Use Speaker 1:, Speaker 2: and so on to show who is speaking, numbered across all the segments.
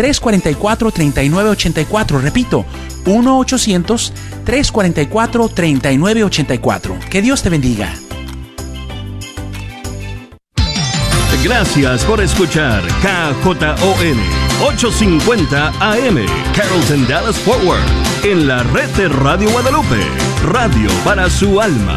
Speaker 1: 1-800-344-3984. Repito, 1-800-344-3984. Que Dios te bendiga.
Speaker 2: Gracias por escuchar KJON 850 AM Carrollton Dallas Forward en la red de Radio Guadalupe, radio para su alma.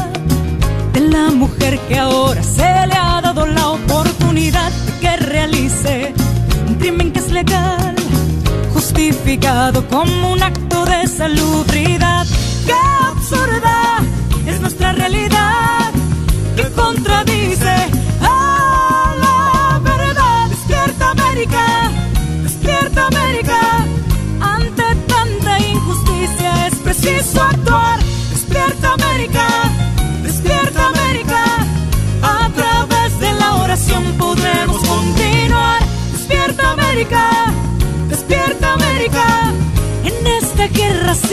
Speaker 3: la mujer que ahora se le ha dado la oportunidad de que realice un crimen que es legal, justificado como un acto de salubridad. ¡Qué absurda es nuestra realidad! Que contradice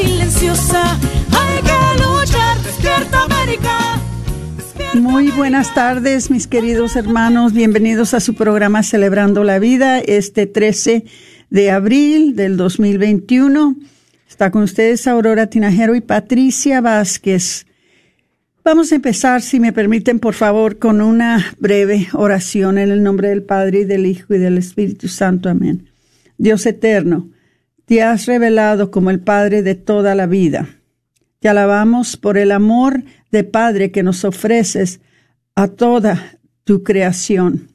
Speaker 3: silenciosa hay que luchar. Despierta América.
Speaker 4: Muy buenas tardes, mis queridos hermanos. Bienvenidos a su programa Celebrando la Vida, este 13 de abril del 2021. Está con ustedes Aurora Tinajero y Patricia Vázquez. Vamos a empezar, si me permiten, por favor, con una breve oración en el nombre del Padre y del Hijo y del Espíritu Santo. Amén. Dios eterno, te has revelado como el Padre de toda la vida. Te alabamos por el amor de Padre que nos ofreces a toda tu creación,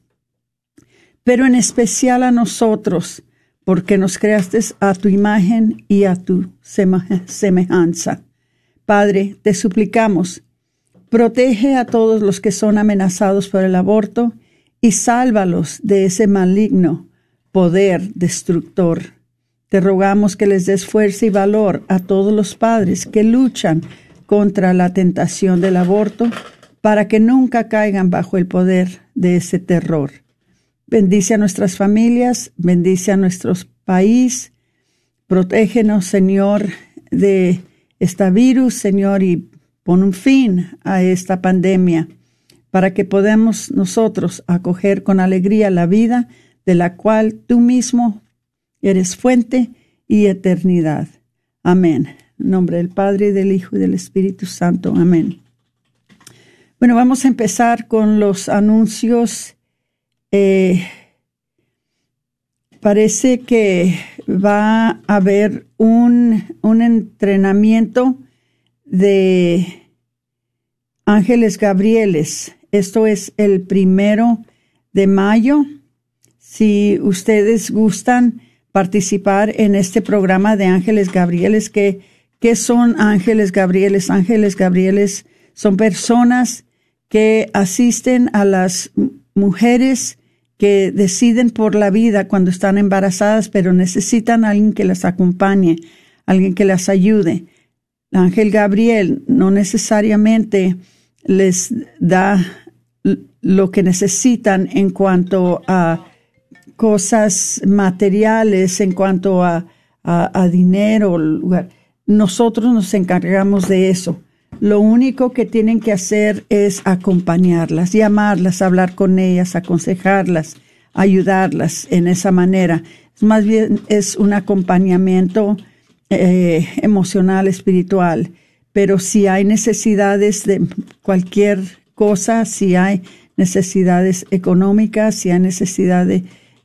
Speaker 4: pero en especial a nosotros, porque nos creaste a tu imagen y a tu semejanza. Padre, te suplicamos, protege a todos los que son amenazados por el aborto y sálvalos de ese maligno poder destructor. Te rogamos que les des fuerza y valor a todos los padres que luchan contra la tentación del aborto para que nunca caigan bajo el poder de ese terror. Bendice a nuestras familias, bendice a nuestro país, protégenos, Señor, de esta virus, Señor, y pon un fin a esta pandemia para que podamos nosotros acoger con alegría la vida de la cual tú mismo eres fuente y eternidad. Amén. En nombre del Padre, del Hijo y del Espíritu Santo. Amén. Bueno, vamos a empezar con los anuncios. Eh, parece que va a haber un, un entrenamiento de ángeles gabrieles. Esto es el primero de mayo. Si ustedes gustan participar en este programa de ángeles gabrieles, ¿qué son ángeles gabrieles? Ángeles gabrieles son personas que asisten a las mujeres que deciden por la vida cuando están embarazadas, pero necesitan a alguien que las acompañe, alguien que las ayude. El ángel Gabriel no necesariamente les da lo que necesitan en cuanto a cosas materiales, en cuanto a, a, dinero, lugar. Nosotros nos encargamos de eso. Lo único que tienen que hacer es acompañarlas, llamarlas, hablar con ellas, aconsejarlas, ayudarlas en esa manera. Más bien es un acompañamiento eh, emocional, espiritual. Pero si hay necesidades de cualquier cosa, si hay necesidades económicas, si hay necesidad de,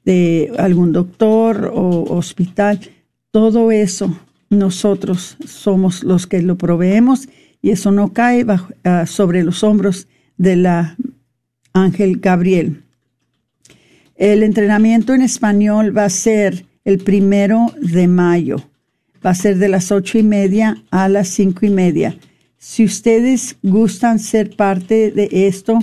Speaker 4: de algún doctor o hospital, todo eso nosotros somos los que lo proveemos y eso no cae ah, sobre los hombros de la ángel Gabriel. El entrenamiento en español va a ser el primero de mayo. Va a ser de las ocho y media a las cinco y media. Si ustedes gustan ser parte de esto,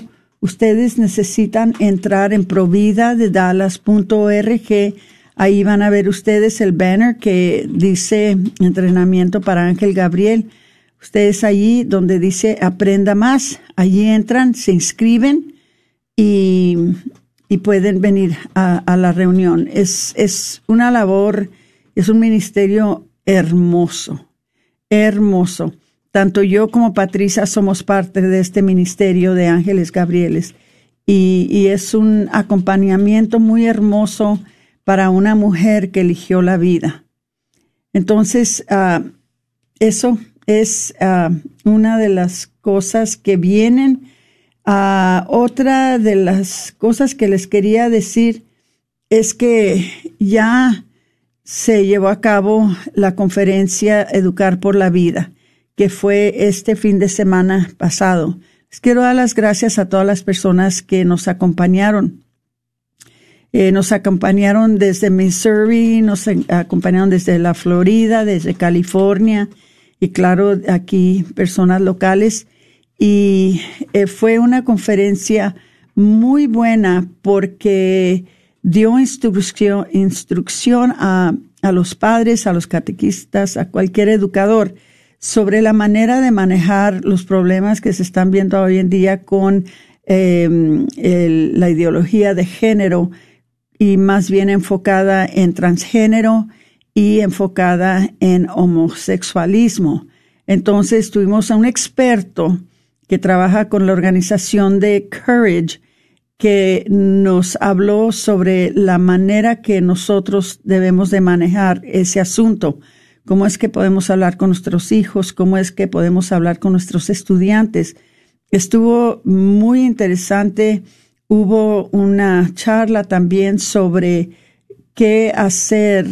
Speaker 4: ustedes necesitan entrar en provida de dallas.org. Ahí van a ver ustedes el banner que dice entrenamiento para Ángel Gabriel. Ustedes allí donde dice aprenda más, allí entran, se inscriben y, pueden venir a, la reunión. Es, es una labor, es un ministerio hermoso, hermoso. Tanto yo como Patricia somos parte de este ministerio de Ángeles Gabrieles y, es un acompañamiento muy hermoso para una mujer que eligió la vida. Entonces, uh, eso es uh, una de las cosas que vienen. Uh, otra de las cosas que les quería decir es que ya se llevó a cabo la conferencia Educar por la Vida que fue este fin de semana pasado. Les quiero dar las gracias a todas las personas que nos acompañaron. Eh, nos acompañaron desde Missouri, nos acompañaron desde la Florida, desde California y claro, aquí personas locales. Y eh, fue una conferencia muy buena porque dio instrucción, a los padres, a los catequistas, a cualquier educador sobre la manera de manejar los problemas que se están viendo hoy en día con em, la ideología de género y más bien enfocada en transgénero y enfocada en homosexualismo. Entonces tuvimos a un experto que trabaja con la organización de Courage que nos habló sobre la manera que nosotros debemos de manejar ese asunto cómo es que podemos hablar con nuestros hijos, cómo es que podemos hablar con nuestros estudiantes. Estuvo muy interesante. Hubo una charla también sobre qué hacer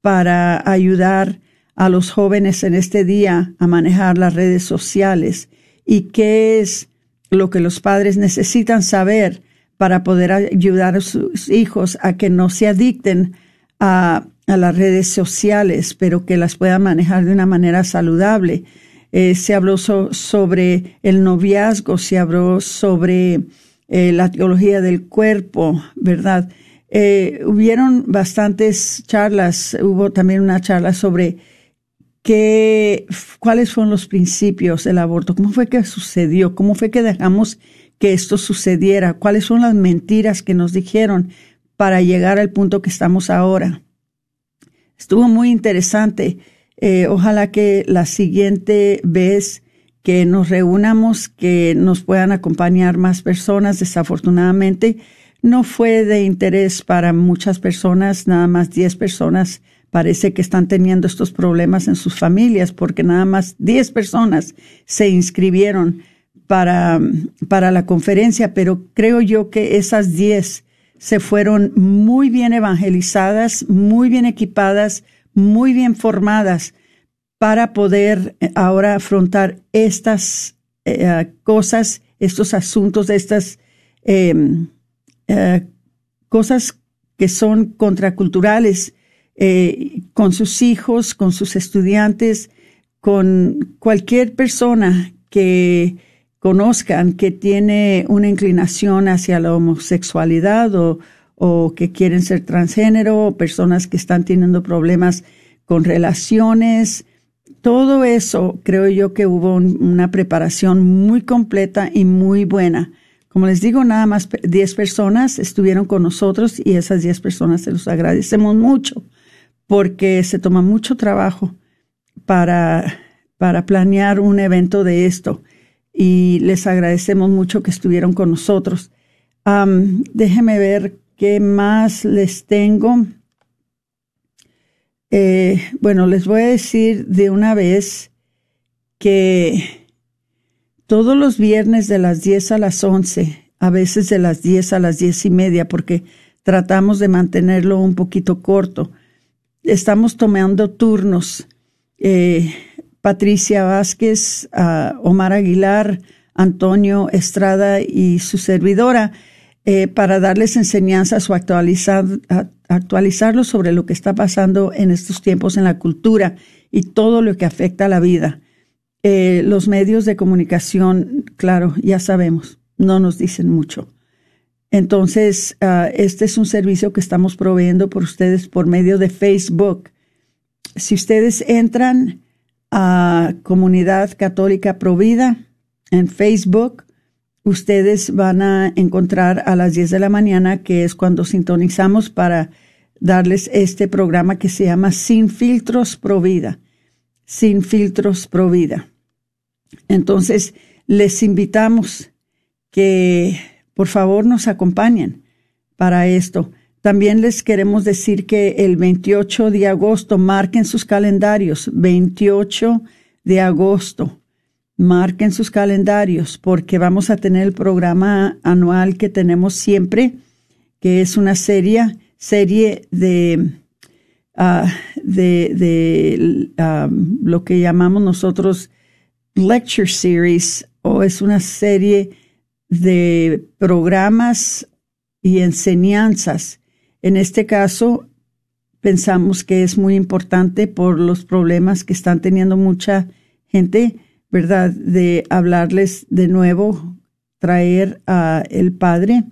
Speaker 4: para ayudar a los jóvenes en este día a manejar las redes sociales y qué es lo que los padres necesitan saber para poder ayudar a sus hijos a que no se adicten a a las redes sociales, pero que las puedan manejar de una manera saludable. Eh, se habló sobre el noviazgo, se habló sobre eh, la teología del cuerpo, ¿verdad? Eh, hubieron bastantes charlas, hubo también una charla sobre qué, cuáles fueron los principios del aborto, cómo fue que sucedió, cómo fue que dejamos que esto sucediera, cuáles son las mentiras que nos dijeron para llegar al punto que estamos ahora. Estuvo muy interesante. Eh, ojalá que la siguiente vez que nos reunamos, que nos puedan acompañar más personas. Desafortunadamente, no fue de interés para muchas personas, nada más 10 personas parece que están teniendo estos problemas en sus familias, porque nada más 10 personas se inscribieron para, para la conferencia, pero creo yo que esas 10 se fueron muy bien evangelizadas, muy bien equipadas, muy bien formadas para poder eh, ahora afrontar estas eh, cosas, estos asuntos, estas em, eh, cosas que son contraculturales con sus hijos, con sus estudiantes, con cualquier persona que conozcan que tiene una inclinación hacia la homosexualidad o, que quieren ser transgénero, o personas que están teniendo problemas con relaciones. Todo eso creo yo que hubo una preparación muy completa y muy buena. Como les digo, nada más 10 personas estuvieron con nosotros y esas 10 personas se los agradecemos mucho porque se toma mucho trabajo para, para planear un evento de esto y les agradecemos mucho que estuvieron con nosotros. déjenme ver qué más les tengo. Eh, bueno, les voy a decir de una vez que todos los viernes de las 10 a las 11 a veces de las 10 a las diez y media, porque tratamos de mantenerlo un poquito corto. Estamos tomando turnos. Eh, Patricia Vázquez, Omar Aguilar, Antonio Estrada y su servidora eh, para darles enseñanzas o actualizar, actualizarlos sobre lo que está pasando en estos tiempos en la cultura y todo lo que afecta a la vida. Eh, los medios de comunicación, claro, ya sabemos, no nos dicen mucho. Entonces, ah, este es un servicio que estamos proveyendo por ustedes por medio de Facebook. Si ustedes entran a Comunidad Católica Provida en Facebook, ustedes van a encontrar a las 10 de la mañana, que es cuando sintonizamos para darles este programa que se llama Sin Filtros Provida. Sin Filtros Provida. Entonces, les invitamos que por favor nos acompañen para esto. También les queremos decir que el 28 de agosto, marquen sus calendarios, 28 de agosto, marquen sus calendarios porque vamos a tener el programa anual que tenemos siempre, que es una serie, serie de, ah, de, ah, lo que llamamos nosotros lecture series o es una serie de programas y enseñanzas. En este caso, pensamos que es muy importante por los problemas que están teniendo mucha gente ¿verdad? De hablarles de nuevo, traer a el Padre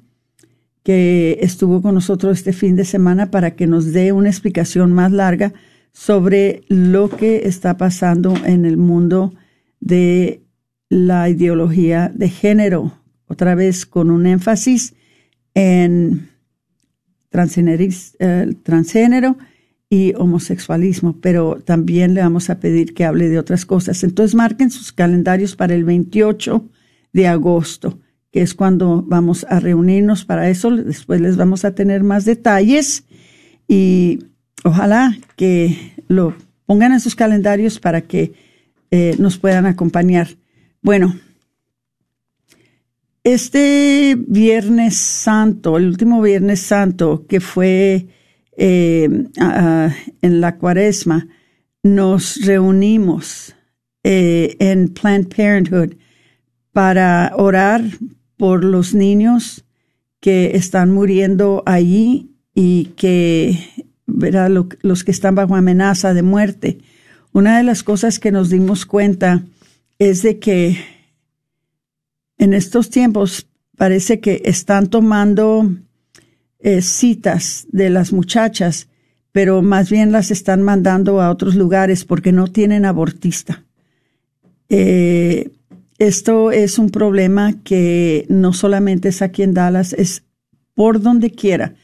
Speaker 4: que estuvo con nosotros este fin de semana para que nos dé una explicación más larga sobre lo que está pasando en el mundo de la ideología de género, otra vez con un énfasis en transgénero y homosexualismo, pero también le vamos a pedir que hable de otras cosas. Entonces marquen sus calendarios para el 28 de agosto, que es cuando vamos a reunirnos para eso. Después les vamos a tener más detalles y ojalá que lo pongan en sus calendarios para que eh, nos puedan acompañar. Bueno, este Viernes Santo, el último Viernes Santo, que fue eh, en la cuaresma, nos reunimos eh, en Planned Parenthood para orar por los niños que están muriendo allí y que, verá, los que están bajo amenaza de muerte. Una de las cosas que nos dimos cuenta es de que en estos tiempos parece que están tomando eh, citas de las muchachas, pero más bien las están mandando a otros lugares porque no tienen abortista. Eh, esto es un problema que no solamente es aquí en Dallas, es por donde quiera.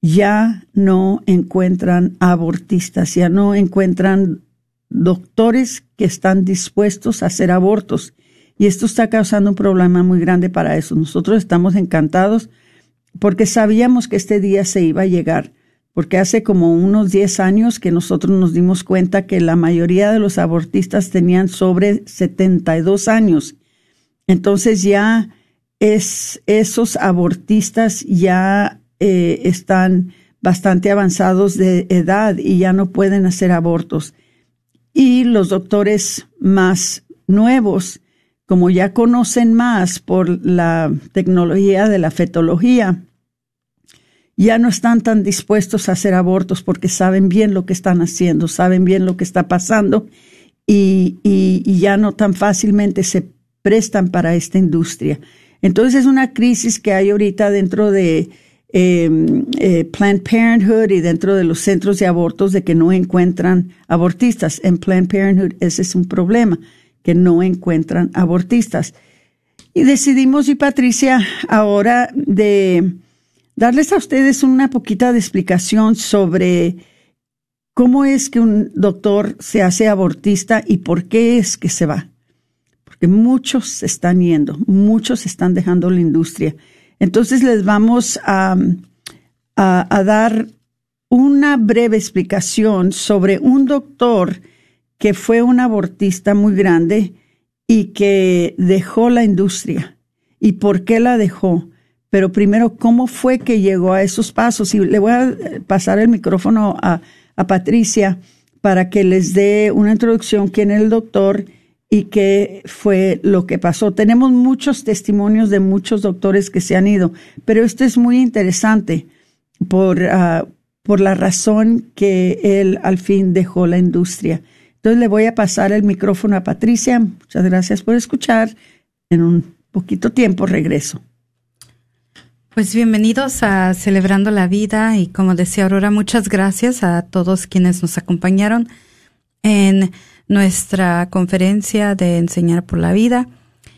Speaker 4: Ya no encuentran abortistas, ya no encuentran doctores que están dispuestos a hacer abortos. Y esto está causando un problema muy grande para eso. Nosotros estamos encantados porque sabíamos que este día se iba a llegar, porque hace como unos 10 años que nosotros nos dimos cuenta que la mayoría de los abortistas tenían sobre 72 años. Entonces ya es, esos abortistas ya eh, están bastante avanzados de edad y ya no pueden hacer abortos. Y los doctores más nuevos como ya conocen más por la tecnología de la fetología, ya no están tan dispuestos a hacer abortos porque saben bien lo que están haciendo, saben bien lo que está pasando y, ya no tan fácilmente se prestan para esta industria. Entonces es una crisis que hay ahorita dentro de em, eh, Planned Parenthood y dentro de los centros de abortos de que no encuentran abortistas. En Planned Parenthood ese es un problema que no encuentran abortistas. Y decidimos, y Patricia, ahora de darles a ustedes una poquita de explicación sobre cómo es que un doctor se hace abortista y por qué es que se va. Porque muchos se están yendo, muchos están dejando la industria. Entonces les vamos a, a, a dar una breve explicación sobre un doctor que fue un abortista muy grande y que dejó la industria. ¿Y por qué la dejó? pero primero, ¿cómo fue que llegó a esos pasos? Y le voy a pasar el micrófono a, a Patricia para que les dé una introducción quién es el doctor y qué fue lo que pasó. Tenemos muchos testimonios de muchos doctores que se han ido, pero esto es muy interesante por, ah, por la razón que él al fin dejó la industria. Entonces le voy a pasar el micrófono a Patricia. Muchas gracias por escuchar. En un poquito tiempo regreso.
Speaker 5: Pues bienvenidos a Celebrando la Vida y como decía Aurora, muchas gracias a todos quienes nos acompañaron en nuestra conferencia de Enseñar por la Vida.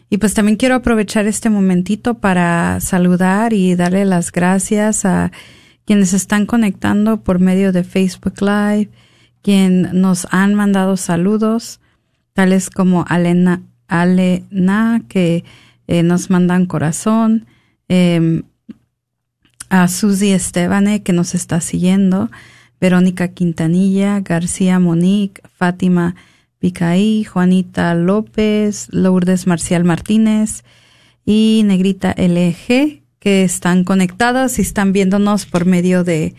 Speaker 5: Y pues también quiero aprovechar este momentito para saludar y darle las gracias a quienes están conectando por medio de Facebook Live, quien nos han mandado saludos, tales como Alena, Alena que eh, nos mandan corazón, eh, a Susi Estebane que nos está siguiendo, Verónica Quintanilla, García Monique, Fátima Picaí, Juanita López, Lourdes Marcial Martínez y Negrita LG que están conectadas y están viéndonos por medio de,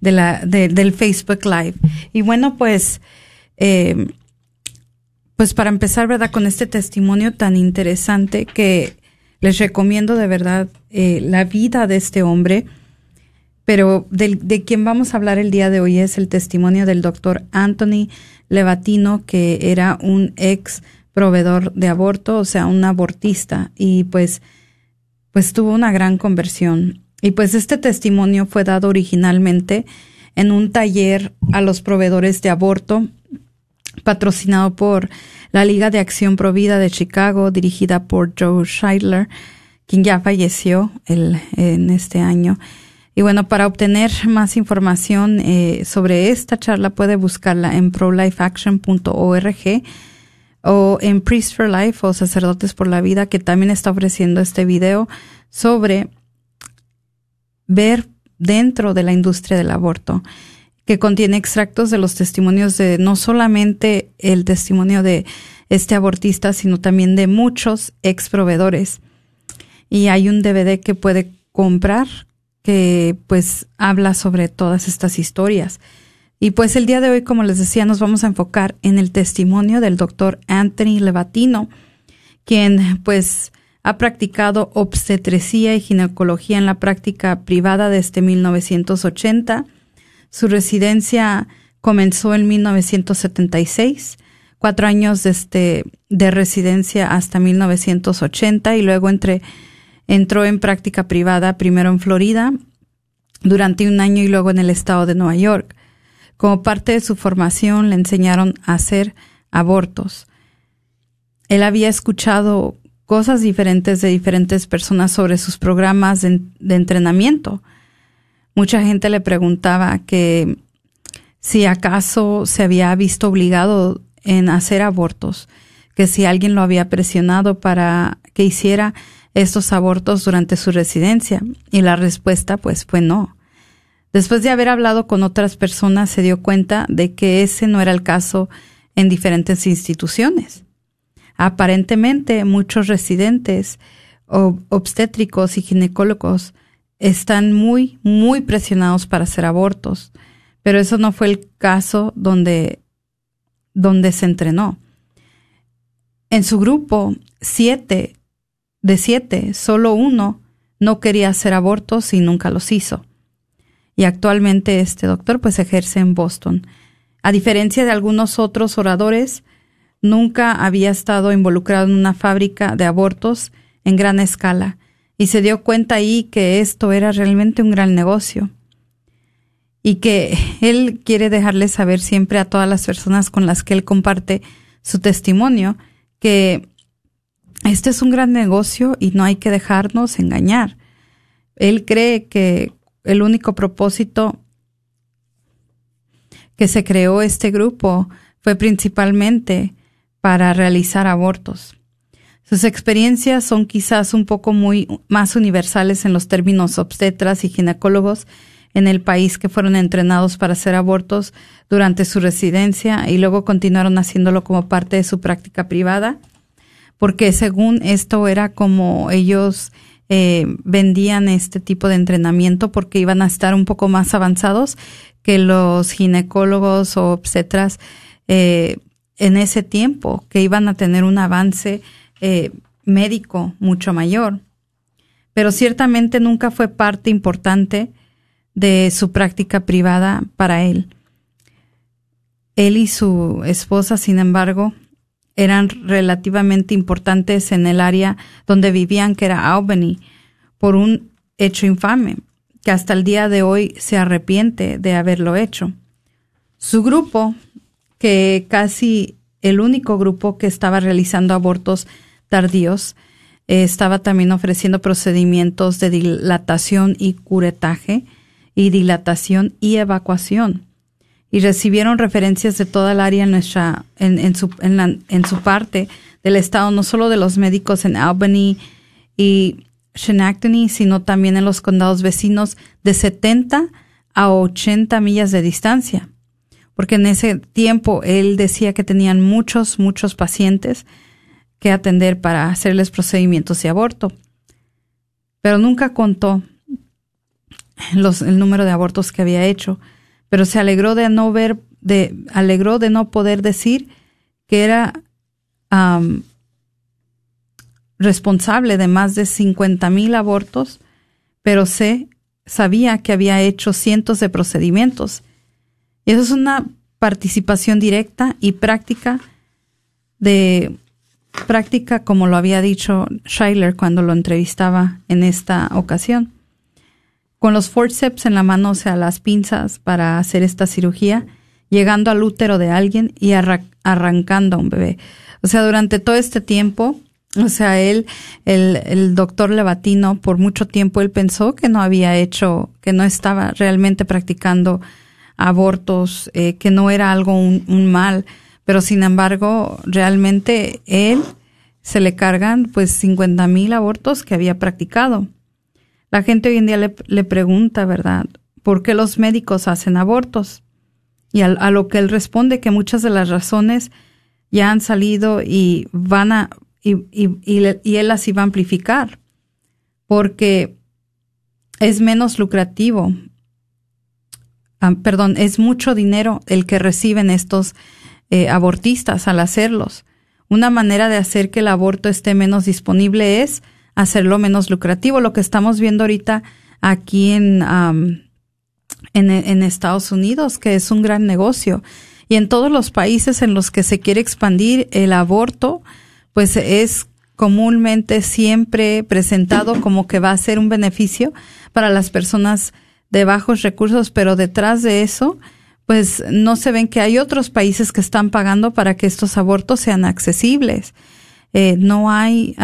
Speaker 5: de la, del Facebook Live. Y bueno, pues, eh, pues para empezar, ¿verdad? Con este testimonio tan interesante que les recomiendo de verdad eh, la vida de este hombre, pero de, de, quien vamos a hablar el día de hoy es el testimonio del doctor Anthony Levatino, que era un ex proveedor de aborto, o sea, un abortista, y pues, pues tuvo una gran conversión. Y pues este testimonio fue dado originalmente en un taller a los proveedores de aborto, patrocinado por la Liga de Acción Provida de Chicago, dirigida por Joe Scheidler, quien ya falleció el, en este año. Y bueno, para obtener más información eh, sobre esta charla puede buscarla en prolifeaction.org o en Priest for Life o Sacerdotes por la Vida, que también está ofreciendo este video sobre ver dentro de la industria del aborto que contiene extractos de los testimonios de no solamente el testimonio de este abortista, sino también de muchos ex proveedores. Y hay un DVD que puede comprar que pues habla sobre todas estas historias. Y pues el día de hoy, como les decía, nos vamos a enfocar en el testimonio del doctor Anthony Levatino, quien pues ha practicado obstetrecía y ginecología en la práctica privada desde 1980 su residencia comenzó en 1976, cuatro años desde, de residencia hasta 1980 y luego entró en práctica privada primero en Florida durante un año y luego en el estado de Nueva York. Como parte de su formación le enseñaron a hacer abortos. Él había escuchado cosas diferentes de diferentes personas sobre sus programas de, entrenamiento Mucha gente le preguntaba que si acaso se había visto obligado en hacer abortos, que si alguien lo había presionado para que hiciera estos abortos durante su residencia. Y la respuesta pues fue no. Después de haber hablado con otras personas se dio cuenta de que ese no era el caso en diferentes instituciones. Aparentemente muchos residentes obstétricos y ginecólogos están muy, muy presionados para hacer abortos, pero eso no fue el caso donde, donde se entrenó. En su grupo, siete de siete, solo uno no quería hacer abortos y nunca los hizo. Y actualmente este doctor pues ejerce en Boston. A diferencia de algunos otros oradores, nunca había estado involucrado en una fábrica de abortos en gran escala y se dio cuenta ahí que esto era realmente un gran negocio y que él quiere dejarle saber siempre a todas las personas con las que él comparte su testimonio que este es un gran negocio y no hay que dejarnos engañar. Él cree que el único propósito que se creó este grupo fue principalmente para realizar abortos. Sus experiencias son quizás un poco muy más universales en los términos obstetras y ginecólogos en el país que fueron entrenados para hacer abortos durante su residencia y luego continuaron haciéndolo como parte de su práctica privada, porque según esto era como ellos eh, vendían este tipo de entrenamiento porque iban a estar un poco más avanzados que los ginecólogos o obstetras eh, en ese tiempo, que iban a tener un avance eh, médico mucho mayor. Pero ciertamente nunca fue parte importante de su práctica privada para él. Él y su esposa, sin embargo, eran relativamente importantes en el área donde vivían, que era Albany, por un hecho infame, que hasta el día de hoy se arrepiente de haberlo hecho. Su grupo, que casi el único grupo que estaba realizando abortos tardíos, eh, estaba también ofreciendo procedimientos de dilatación y curetaje y dilatación y evacuación y recibieron referencias de toda el área en, nuestra, en, en, su, en, la, en su parte del estado, no solo de los médicos en Albany y Schenectady, sino también en los condados vecinos de 70 a 80 millas de distancia. Porque en ese tiempo él decía que tenían muchos, muchos pacientes que atender para hacerles procedimientos de aborto. Pero nunca contó los, el número de abortos que había hecho pero se alegró de no ver, de, alegró de no poder decir que era responsable de más de 50 mil abortos, pero se sabía que había hecho cientos de procedimientos. Eso es una participación directa y práctica de práctica como lo había dicho Schuyler cuando lo entrevistaba en esta ocasión con los forceps en la mano, o sea, las pinzas para hacer esta cirugía, llegando al útero de alguien y arrancando a un bebé. O sea, durante todo este tiempo, o sea, él, el, el doctor Levatino, por mucho tiempo él pensó que no había hecho, que no estaba realmente practicando abortos, eh, que no era algo un, mal, pero sin embargo, realmente él se le cargan pues 50 mil abortos que había practicado. La gente hoy en día le, pregunta, ¿verdad? ¿Por qué los médicos hacen abortos? Y a, lo que él responde que muchas de las razones ya han salido y van a, y, y, y, él las iba a amplificar, porque es menos lucrativo, ah, perdón, es mucho dinero el que reciben estos eh, abortistas al hacerlos. Una manera de hacer que el aborto esté menos disponible es hacerlo menos lucrativo. Lo que estamos viendo ahorita aquí en, en, Estados Unidos, que es un gran negocio. Y en todos los países en los que se quiere expandir el aborto, pues es comúnmente siempre presentado como que va a ser un beneficio para las personas de bajos recursos, pero detrás de eso, pues no se ven que hay otros países que están pagando para que estos abortos sean accesibles. Eh, no hay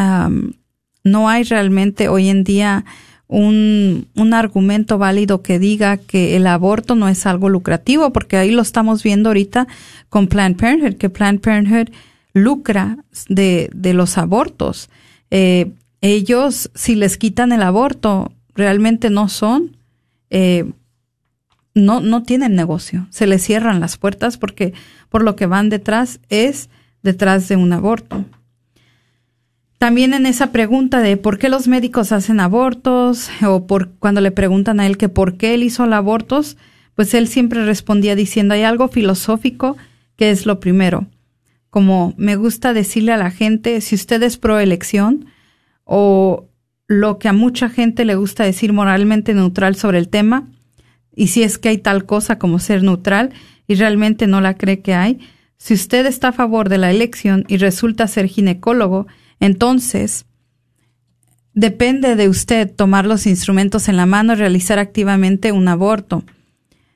Speaker 5: no hay realmente hoy en día un, un, argumento válido que diga que el aborto no es algo lucrativo, porque ahí lo estamos viendo ahorita con Planned Parenthood, que Planned Parenthood lucra de, de los abortos. Eh, ellos, si les quitan el aborto, realmente no son, eh, no, no tienen negocio. Se les cierran las puertas porque por lo que van detrás es detrás de un aborto. También en esa pregunta de por qué los médicos hacen abortos o por cuando le preguntan a él que por qué él hizo los abortos, pues él siempre respondía diciendo hay algo filosófico que es lo primero. Como me gusta decirle a la gente, si usted es pro elección o lo que a mucha gente le gusta decir moralmente neutral sobre el tema, y si es que hay tal cosa como ser neutral y realmente no la cree que hay, si usted está a favor de la elección y resulta ser ginecólogo, entonces, depende de usted tomar los instrumentos en la mano y realizar activamente un aborto.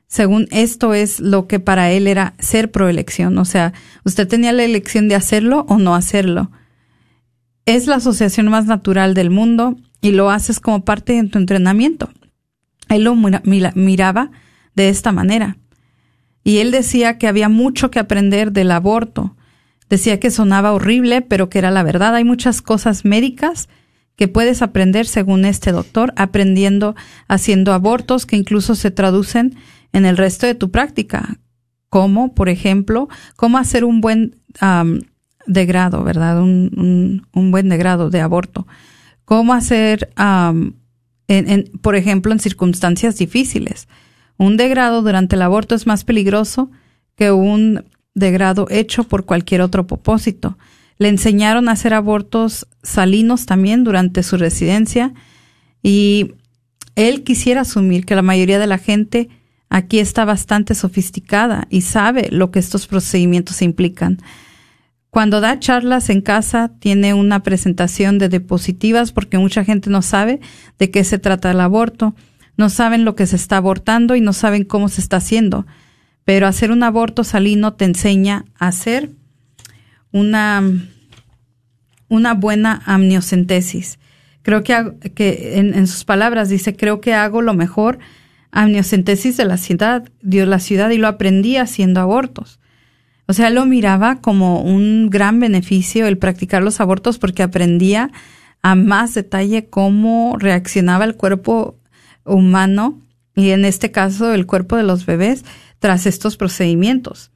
Speaker 5: Según esto es lo que para él era ser proelección, o sea, usted tenía la elección de hacerlo o no hacerlo. Es la asociación más natural del mundo y lo haces como parte de tu entrenamiento. Él lo miraba de esta manera. Y él decía que había mucho que aprender del aborto, Decía que sonaba horrible, pero que era la verdad. Hay muchas cosas médicas que puedes aprender según este doctor, aprendiendo haciendo abortos que incluso se traducen en el resto de tu práctica, como, por ejemplo, cómo hacer un buen degrado, ¿verdad? Un, un, buen degrado de aborto. cómo hacer, por ejemplo, en circunstancias difíciles. Un degrado durante el aborto es más peligroso que un degrado hecho por cualquier otro propósito. Le enseñaron a hacer abortos salinos también durante su residencia y él quisiera asumir que la mayoría de la gente aquí está bastante sofisticada y sabe lo que estos procedimientos implican. Cuando da charlas en casa, tiene una presentación de diapositivas porque mucha gente no sabe de qué se trata el aborto, no saben lo que se está abortando y no saben cómo se está haciendo. Pero hacer un aborto salino te enseña a hacer una, una buena amniocentesis. Creo que, hago- que en, sus palabras dice, creo que hago lo mejor amniocentesis de la ciudad, de la ciudad y lo aprendí haciendo abortos. O sea, lo miraba como un gran beneficio el practicar los abortos porque aprendía a más detalle cómo reaccionaba el cuerpo humano y en este caso el cuerpo de los bebés tras estos procedimientos.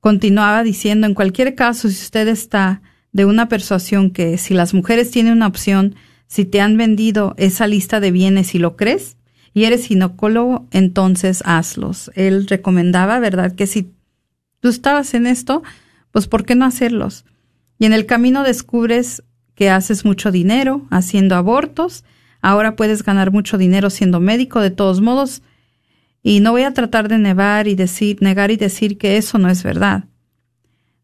Speaker 5: Continuaba diciendo, en cualquier caso, si usted está de una persuasión que si las mujeres tienen una opción, si te han vendido esa lista de bienes y lo crees, y eres ginecólogo, entonces hazlos. Él recomendaba, ¿verdad?, que si tú estabas en esto, pues ¿por qué no hacerlos? Y en el camino descubres que haces mucho dinero haciendo abortos, ahora puedes ganar mucho dinero siendo médico, de todos modos, y no voy a tratar de negar y decir, negar y decir que eso no es verdad.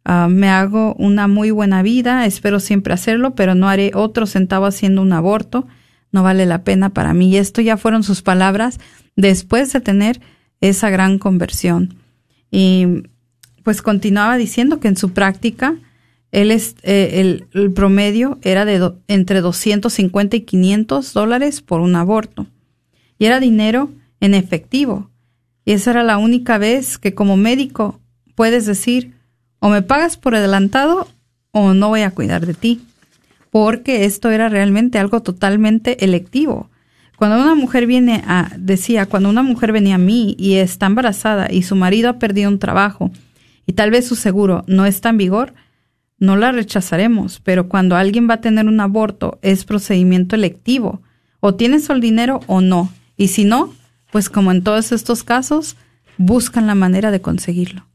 Speaker 5: Ah, me hago una muy buena vida, espero siempre hacerlo, pero no haré otro centavo haciendo un aborto. No vale la pena para mí. Y esto ya fueron sus palabras después de tener esa gran conversión. Y pues continuaba diciendo que en su práctica él es, eh, el, promedio era de do- entre 250 y 500 dólares por un aborto. Y era dinero en efectivo. Y esa era la única vez que como médico puedes decir, o me pagas por adelantado o no voy a cuidar de ti. Porque esto era realmente algo totalmente electivo. Cuando una mujer viene a, decía, cuando una mujer venía a mí y está embarazada y su marido ha perdido un trabajo y tal vez su seguro no está en vigor, no la rechazaremos. Pero cuando alguien va a tener un aborto es procedimiento electivo. O tienes el dinero o no. Y si no, pues como en todos estos casos, buscan la manera de conseguirlo.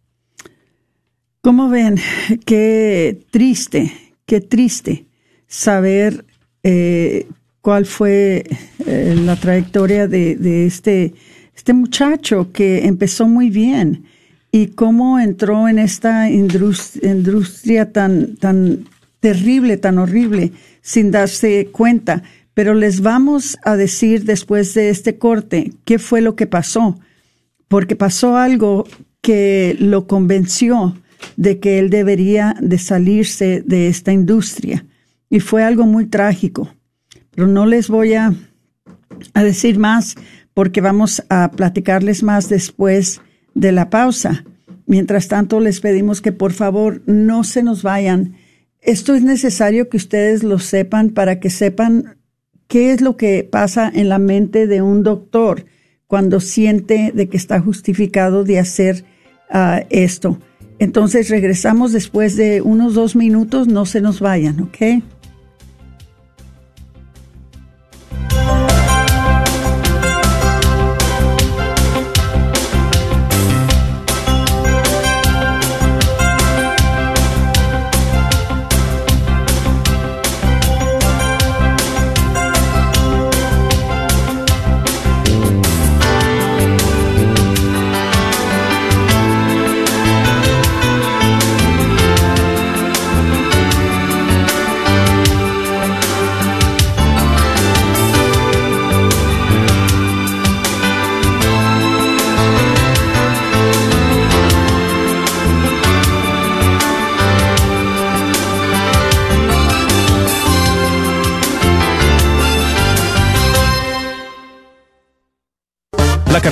Speaker 4: ¿Cómo ven? Qué triste, qué triste saber eh, cuál fue eh, la trayectoria de, de este, este muchacho que empezó muy bien y cómo entró en esta industria tan, tan terrible, tan horrible, sin darse cuenta. Pero les vamos a decir después de este corte qué fue lo que pasó, porque pasó algo que lo convenció de que él debería de salirse de esta industria. Y fue algo muy trágico. Pero no les voy a, a decir más porque vamos a platicarles más después de la pausa. Mientras tanto, les pedimos que por favor no se nos vayan. Esto es necesario que ustedes lo sepan para que sepan qué es lo que pasa en la mente de un doctor cuando siente de que está justificado de hacer ah, esto. Entonces regresamos después de unos dos minutos, no se nos vayan, ¿ok?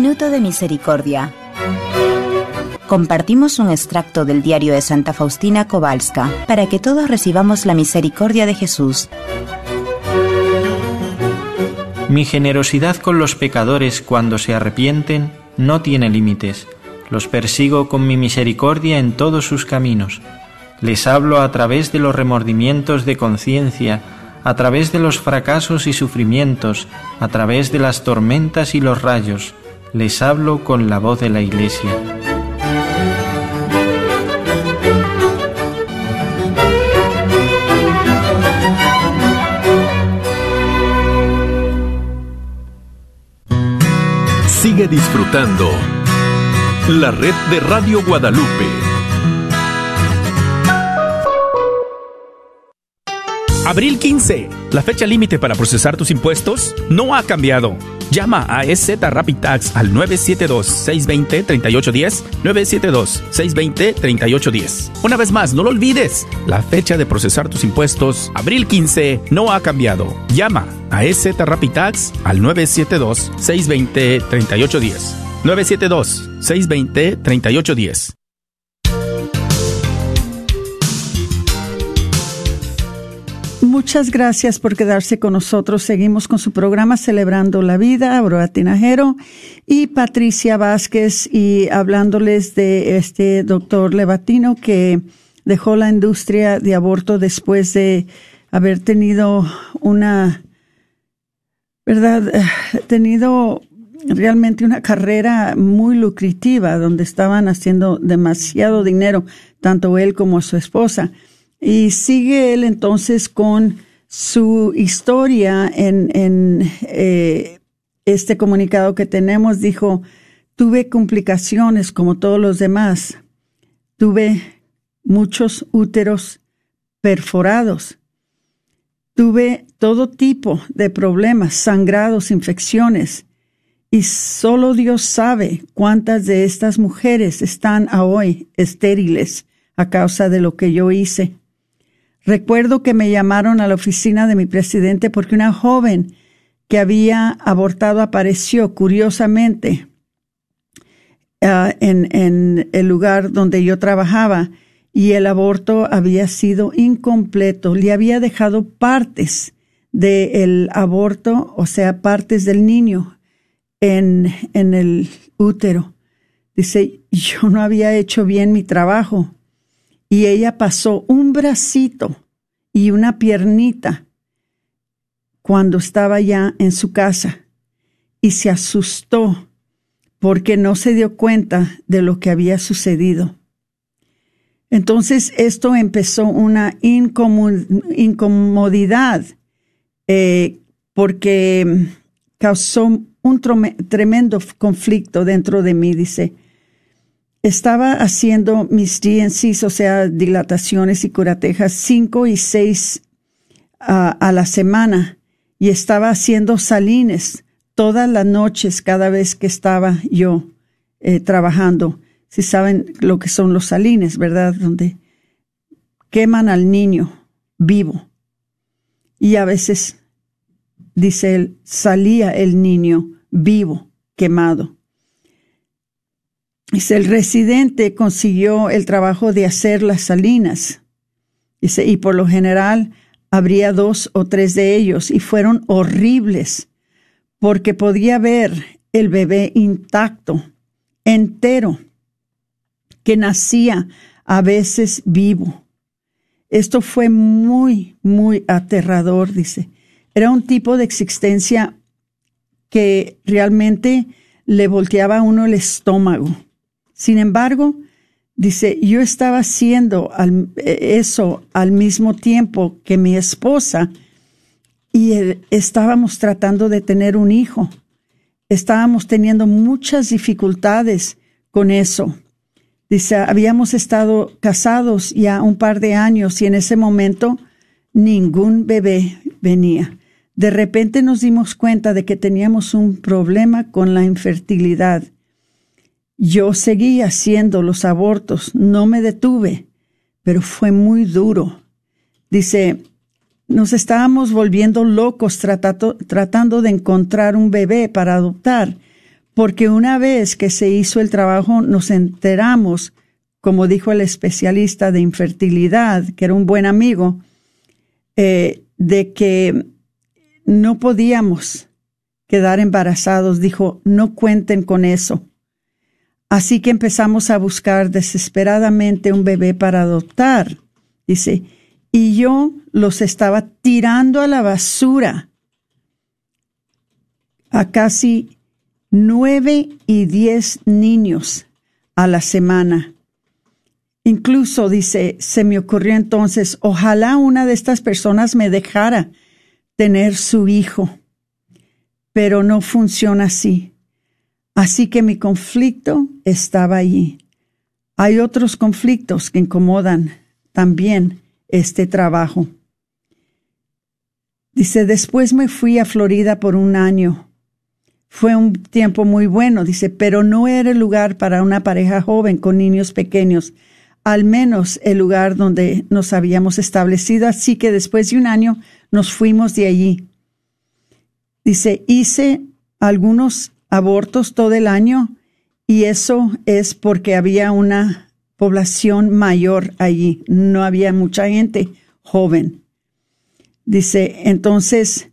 Speaker 6: minuto de misericordia. Compartimos un extracto del diario de Santa Faustina Kowalska para que todos recibamos la misericordia de Jesús.
Speaker 7: Mi generosidad con los pecadores cuando se arrepienten no tiene límites. Los persigo con mi misericordia en todos sus caminos. Les hablo a través de los remordimientos de conciencia, a través de los fracasos y sufrimientos, a través de las tormentas y los rayos les hablo con la voz de la Iglesia.
Speaker 2: Sigue disfrutando la red de Radio Guadalupe.
Speaker 8: Abril 15. La fecha límite para procesar tus impuestos no ha cambiado. Llama a EZ Rapid Tax al 972-620-3810, 972-620-3810. Una vez más, no lo olvides, la fecha de procesar tus impuestos, abril 15, no ha cambiado. Llama a EZ Rapid Tax al 972-620-3810. 972-620-3810.
Speaker 4: Muchas gracias por quedarse con nosotros. Seguimos con su programa Celebrando la Vida, Aurora Tinajero y Patricia Vázquez y hablándoles de este doctor Levatino que dejó la industria de aborto después de haber tenido una, ¿verdad? Tenido realmente una carrera muy lucrativa donde estaban haciendo demasiado dinero, tanto él como su esposa. Y sigue él entonces con su historia en, en eh, este comunicado que tenemos. Dijo, tuve complicaciones como todos los demás. Tuve muchos úteros perforados. Tuve todo tipo de problemas, sangrados, infecciones. Y solo Dios sabe cuántas de estas mujeres están a hoy estériles a causa de lo que yo hice. Recuerdo que me llamaron a la oficina de mi presidente porque una joven que había abortado apareció curiosamente en, en el lugar donde yo trabajaba y el aborto había sido incompleto. Le había dejado partes del aborto, o sea, partes del niño en, en el útero. Dice, yo no había hecho bien mi trabajo y ella pasó un bracito y una piernita cuando estaba ya en su casa y se asustó porque no se dio cuenta de lo que había sucedido. Entonces esto empezó una incomodidad eh, porque causó un tremendo conflicto dentro de mí, dice estaba haciendo mis GNCs, o sea, dilataciones y curatejas, cinco y seis a la semana y estaba haciendo salines todas las noches cada vez que estaba yo eh, trabajando. Si saben lo que son los salines, ¿verdad? Donde queman al niño vivo. Y a veces, dice él, salía el niño vivo, quemado. Dice, el residente consiguió el trabajo de hacer las salinas. Dice, y por lo general habría dos o tres de ellos y fueron horribles porque podía ver el bebé intacto, entero, que nacía a veces vivo. Esto fue muy, muy aterrador, dice. Era un tipo de existencia que realmente le volteaba a uno el estómago. Sin embargo, dice, yo estaba haciendo eso al mismo tiempo que mi esposa y estábamos tratando de tener un hijo. Estábamos teniendo muchas dificultades con eso. Dice, habíamos estado casados ya un par de años y en ese momento ningún bebé venía. De repente nos dimos cuenta de que teníamos un problema con la infertilidad. Yo seguí haciendo los abortos, no me detuve, pero fue muy duro. Dice, nos estábamos volviendo locos tratando de encontrar un bebé para adoptar porque una vez que se hizo el trabajo nos enteramos, como dijo el especialista de infertilidad, que era un buen amigo, eh, de que no podíamos quedar embarazados. Dijo, no cuenten con eso. Así que empezamos a buscar desesperadamente un bebé para adoptar. Dice, y yo los estaba tirando a la basura a casi nueve y diez niños a la semana. Incluso dice, se me ocurrió entonces, ojalá una de estas personas me dejara tener su hijo, pero no funciona así. Así que mi conflicto estaba allí. Hay otros conflictos que incomodan también este trabajo. Dice, después me fui a Florida por un año fue un tiempo muy bueno, dice, pero no era el lugar para una pareja joven con niños pequeños, al menos el lugar donde nos habíamos establecido, así que después de un año nos fuimos de allí. Dice, hice algunos abortos todo el año y eso es porque había una población mayor allí, no había mucha gente joven. Dice, entonces,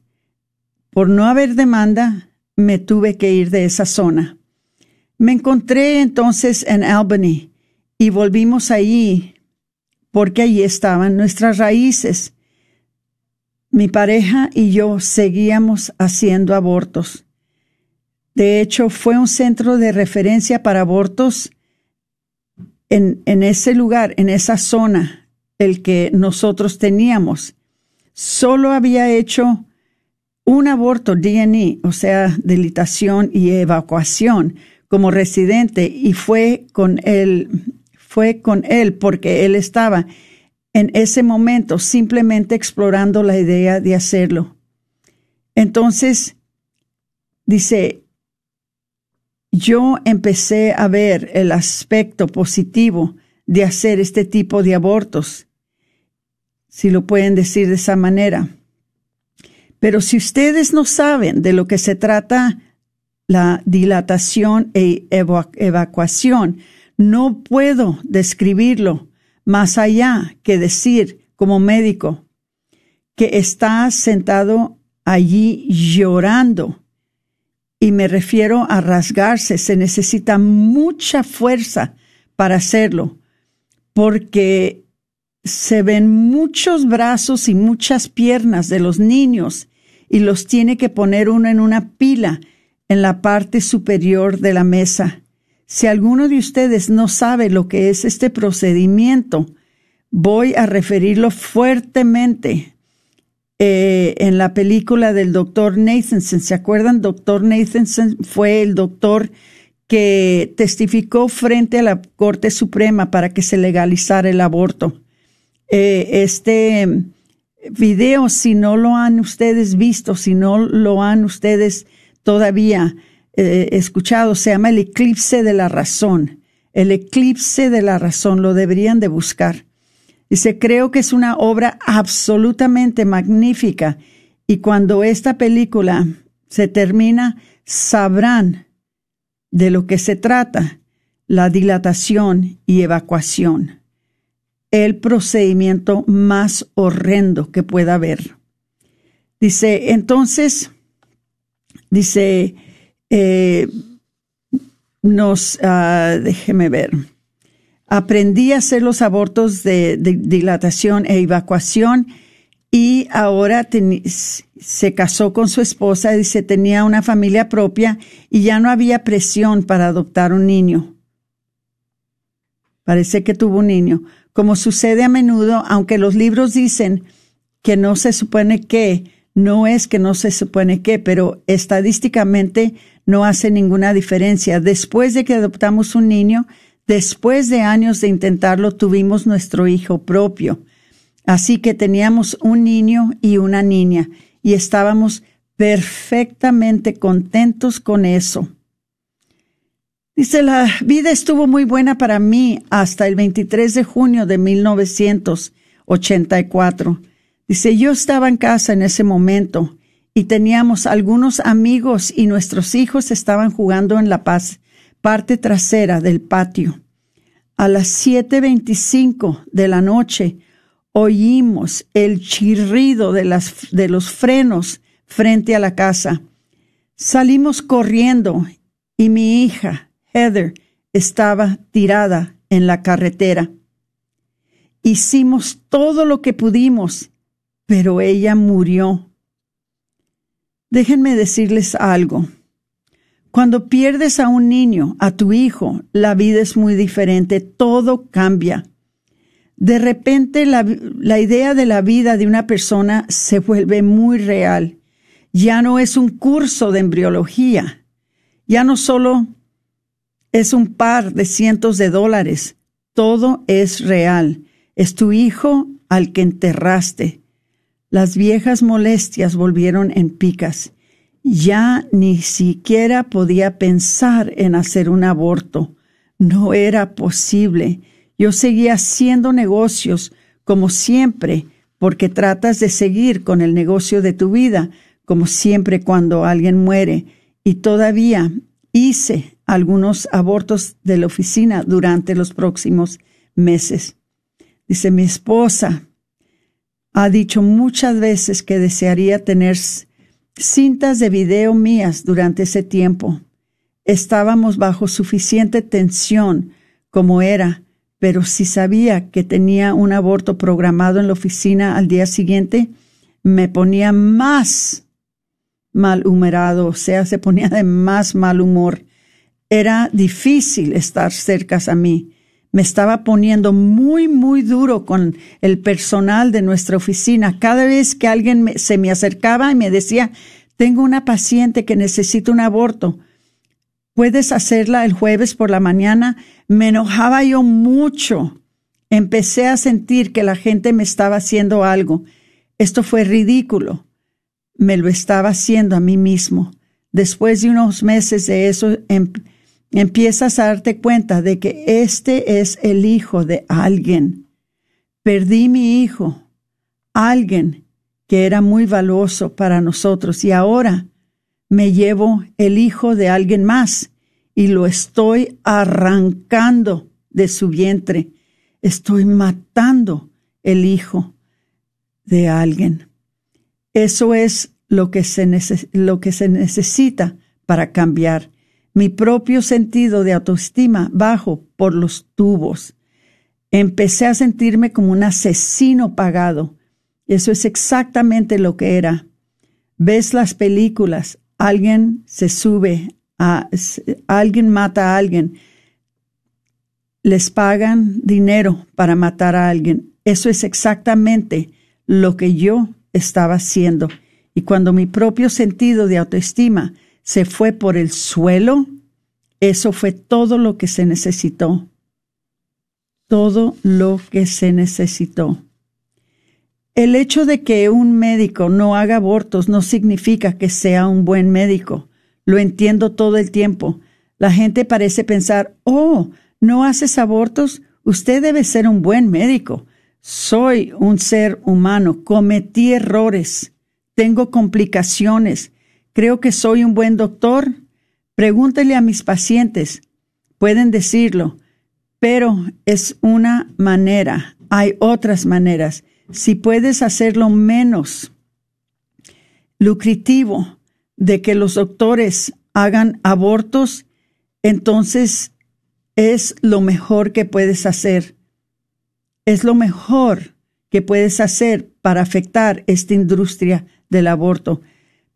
Speaker 4: por no haber demanda, me tuve que ir de esa zona. Me encontré entonces en Albany y volvimos allí porque allí estaban nuestras raíces. Mi pareja y yo seguíamos haciendo abortos. De hecho, fue un centro de referencia para abortos en, en ese lugar, en esa zona, el que nosotros teníamos. Solo había hecho un aborto DNI, o sea, delitación y evacuación, como residente y fue con él, fue con él porque él estaba en ese momento simplemente explorando la idea de hacerlo. Entonces, dice, yo empecé a ver el aspecto positivo de hacer este tipo de abortos, si lo pueden decir de esa manera. Pero si ustedes no saben de lo que se trata la dilatación e evacuación, no puedo describirlo más allá que decir como médico que está sentado allí llorando. Y me refiero a rasgarse. Se necesita mucha fuerza para hacerlo, porque se ven muchos brazos y muchas piernas de los niños y los tiene que poner uno en una pila en la parte superior de la mesa. Si alguno de ustedes no sabe lo que es este procedimiento, voy a referirlo fuertemente eh, en la película del doctor Nathanson. ¿Se acuerdan? Doctor Nathanson fue el doctor que testificó frente a la Corte Suprema para que se legalizara el aborto. Eh, este video, si no lo han ustedes visto, si no lo han ustedes todavía eh, escuchado, se llama El eclipse de la razón. El eclipse de la razón, lo deberían de buscar. Dice, creo que es una obra absolutamente magnífica y cuando esta película se termina, sabrán de lo que se trata, la dilatación y evacuación el procedimiento más horrendo que pueda haber. Dice, entonces, dice, eh, nos, uh, déjeme ver, aprendí a hacer los abortos de, dilatación e evacuación y ahora se casó con su esposa, dice, tenía una familia propia y ya no había presión para adoptar un niño. Parece que tuvo un niño como sucede a menudo, aunque los libros dicen que no se supone que no es que no se supone que, pero estadísticamente no hace ninguna diferencia. Después de que adoptamos un niño, después de años de intentarlo, tuvimos nuestro hijo propio. Así que teníamos un niño y una niña y estábamos perfectamente contentos con eso. Dice, la vida estuvo muy buena para mí hasta el 23 de junio de 1984. Dice, yo estaba en casa en ese momento y teníamos algunos amigos y nuestros hijos estaban jugando en la paz, parte trasera del patio. A las 7.25 de la noche oímos el chirrido de, las, de los frenos frente a la casa. Salimos corriendo y mi hija, Heather estaba tirada en la carretera. Hicimos todo lo que pudimos, pero ella murió. Déjenme decirles algo. Cuando pierdes a un niño, a tu hijo, la vida es muy diferente, todo cambia. De repente la, la, idea de la vida de una persona se vuelve muy real. Ya no es un curso de embriología. Ya no solo es un par de cientos de dólares. Todo es real. Es tu hijo al que enterraste. Las viejas molestias volvieron en picas. Ya ni siquiera podía pensar en hacer un aborto. No era posible. Yo seguía haciendo negocios como siempre, porque tratas de seguir con el negocio de tu vida, como siempre cuando alguien muere. Y todavía hice algunos abortos de la oficina durante los próximos meses. Dice, mi esposa ha dicho muchas veces que desearía tener cintas de video mías durante ese tiempo. Estábamos bajo suficiente tensión como era, pero si sabía que tenía un aborto programado en la oficina al día siguiente, me ponía más malhumorado, o sea, se ponía de más mal humor era difícil estar cerca a mí. Me estaba poniendo muy, muy duro con el personal de nuestra oficina. Cada vez que alguien se me acercaba y me decía, tengo una paciente que necesita un aborto, ¿puedes hacerla el jueves por la mañana? Me enojaba yo mucho. Empecé a sentir que la gente me estaba haciendo algo. Esto fue ridículo. Me lo estaba haciendo a mí mismo. Después de unos meses de eso, em, empiezas a darte cuenta de que este es el hijo de alguien. Perdí mi hijo, alguien que era muy valioso para nosotros y ahora me llevo el hijo de alguien más y lo estoy arrancando de su vientre. Estoy matando el hijo de alguien. Eso es lo que se, lo que se necesita para cambiar mi propio sentido de autoestima bajo por los tubos. Empecé a sentirme como un asesino pagado. Eso es exactamente lo que era. Ves las películas, alguien se sube, a, alguien mata a alguien, les pagan dinero para matar a alguien. Eso es exactamente lo que yo estaba haciendo. Y cuando mi propio sentido de autoestima se fue por el suelo, eso fue todo lo que se necesitó. Todo lo que se necesitó. El hecho de que un médico no haga abortos no significa que sea un buen médico. Lo entiendo todo el tiempo. La gente parece pensar, oh, ¿no haces abortos? Usted debe ser un buen médico. Soy un ser humano, cometí errores, tengo complicaciones, Creo que soy un buen doctor. Pregúntele a mis pacientes. Pueden decirlo, pero es una manera. Hay otras maneras. Si puedes hacerlo menos lucrativo de que los doctores hagan abortos, entonces es lo mejor que puedes hacer. Es lo mejor que puedes hacer para afectar esta industria del aborto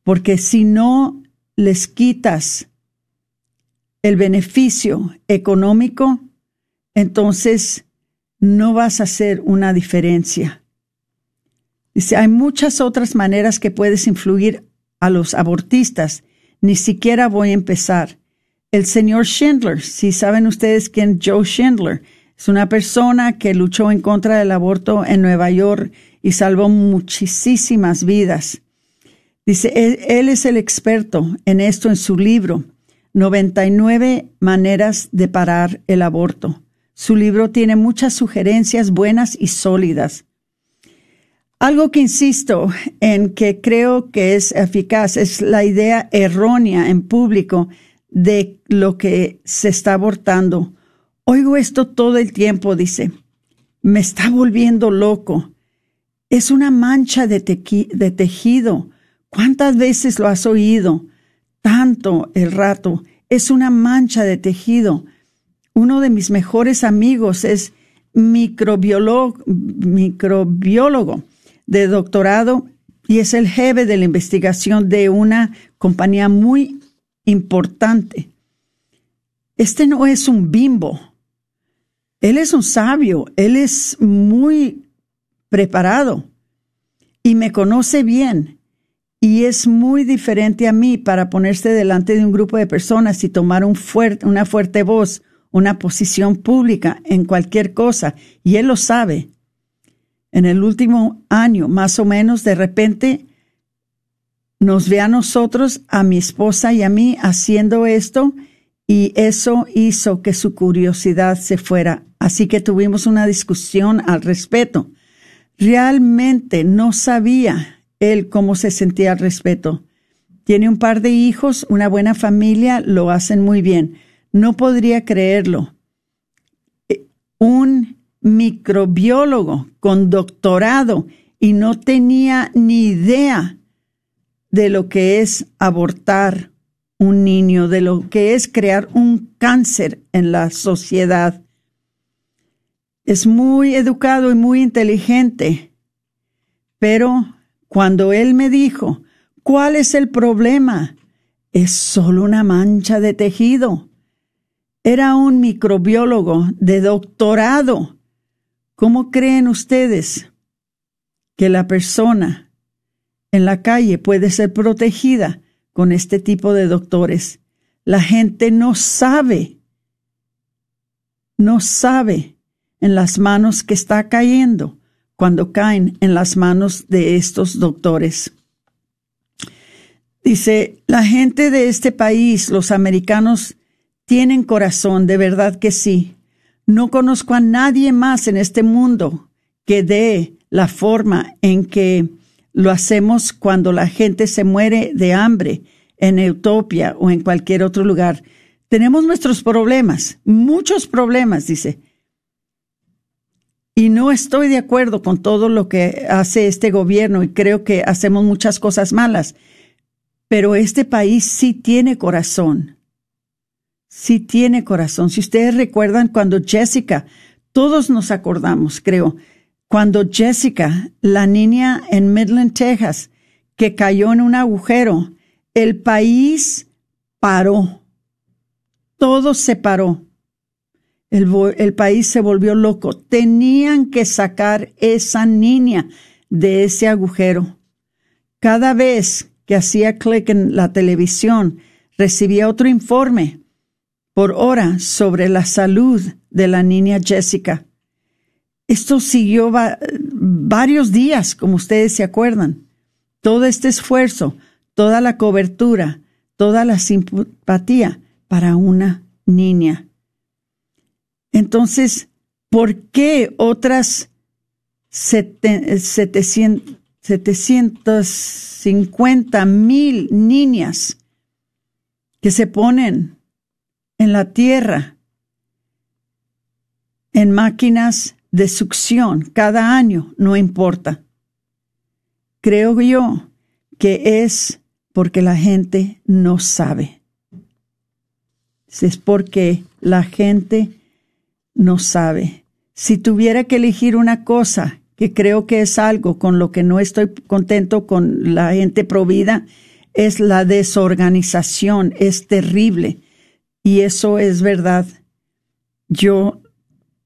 Speaker 4: porque si no les quitas el beneficio económico, entonces no vas a hacer una diferencia. Dice, hay muchas otras maneras que puedes influir a los abortistas. Ni siquiera voy a empezar. El señor Schindler, si saben ustedes quién Joe Schindler, es una persona que luchó en contra del aborto en Nueva York y salvó muchísimas vidas. Dice, él, es el experto en esto en su libro, 99 maneras de parar el aborto. Su libro tiene muchas sugerencias buenas y sólidas. Algo que insisto en que creo que es eficaz es la idea errónea en público de lo que se está abortando. Oigo esto todo el tiempo, dice. Me está volviendo loco. Es una mancha de tejido. ¿Cuántas veces lo has oído? Tanto el rato. Es una mancha de tejido. Uno de mis mejores amigos es microbiólogo, de doctorado y es el jefe de la investigación de una compañía muy importante. Este no es un bimbo. Él es un sabio, él es muy preparado y me conoce bien y es muy diferente a mí para ponerse delante de un grupo de personas y tomar un una fuerte voz, una posición pública en cualquier cosa. Y él lo sabe en el último año, más o menos, de repente nos ve a nosotros, a mi esposa y a mí haciendo esto y eso hizo que su curiosidad se fuera. Así que tuvimos una discusión al respecto. Realmente no sabía él cómo se sentía al respecto. Tiene un par de hijos, una buena familia, lo hacen muy bien. No podría creerlo. Eh, un microbiólogo con doctorado y no tenía ni idea de lo que es abortar un niño, de lo que es crear un cáncer en la sociedad. Es muy educado y muy inteligente, pero cuando él me dijo, ¿cuál es el problema? Es solo una mancha de tejido. Era un microbiólogo de doctorado ¿Cómo creen ustedes que la persona en la calle puede ser protegida con este tipo de doctores? La gente no sabe, no sabe en las manos que está cayendo cuando caen en las manos de estos doctores. Dice, la gente de este país, los americanos, tienen corazón, de verdad que sí. No conozco a nadie más en este mundo que dé la forma en que lo hacemos cuando la gente se muere de hambre en Utopia o en cualquier otro lugar. Tenemos nuestros problemas, muchos problemas, dice. Y no estoy de acuerdo con todo lo que hace este gobierno y creo que hacemos muchas cosas malas. Pero este país sí tiene corazón sí tiene corazón. Si ustedes recuerdan cuando Jessica, todos nos acordamos, creo, cuando Jessica, la niña en Midland, Texas, que cayó en un agujero, el país paró. Todo se paró. El, país se volvió loco. Tenían que sacar esa niña de ese agujero. Cada vez que hacía clic en la televisión, recibía otro informe por hora sobre la salud de la niña Jessica. Esto siguió varios días, como ustedes se acuerdan. Todo este esfuerzo, toda la cobertura, toda la simpatía para una niña. Entonces, ¿por qué otras 750 mil niñas que se ponen en la tierra en máquinas de succión cada año, no importa. Creo yo que es porque la gente no sabe. Es porque la gente no sabe. Si tuviera que elegir una cosa que creo que es algo con lo que no estoy contento con la gente provida, es la desorganización. Es terrible y eso es verdad. Yo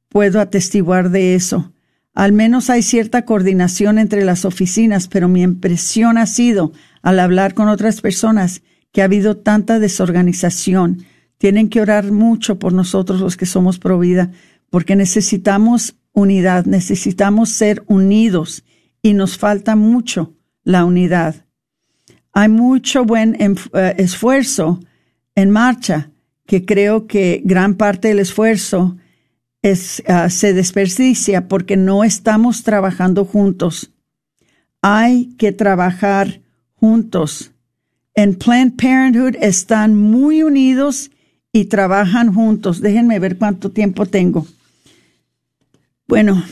Speaker 4: puedo atestiguar de eso. Al menos hay cierta coordinación entre las oficinas, pero mi impresión ha sido, al hablar con otras personas, que ha habido tanta desorganización. Tienen que orar mucho por nosotros los que somos pro vida, porque necesitamos unidad, necesitamos ser unidos y nos falta mucho la unidad. Hay mucho buen eh, esfuerzo en marcha, que creo que gran parte del esfuerzo es, ah, se desperdicia porque no estamos trabajando juntos. Hay que trabajar juntos. En Planned Parenthood están muy unidos y trabajan juntos. Déjenme ver cuánto tiempo tengo. Bueno,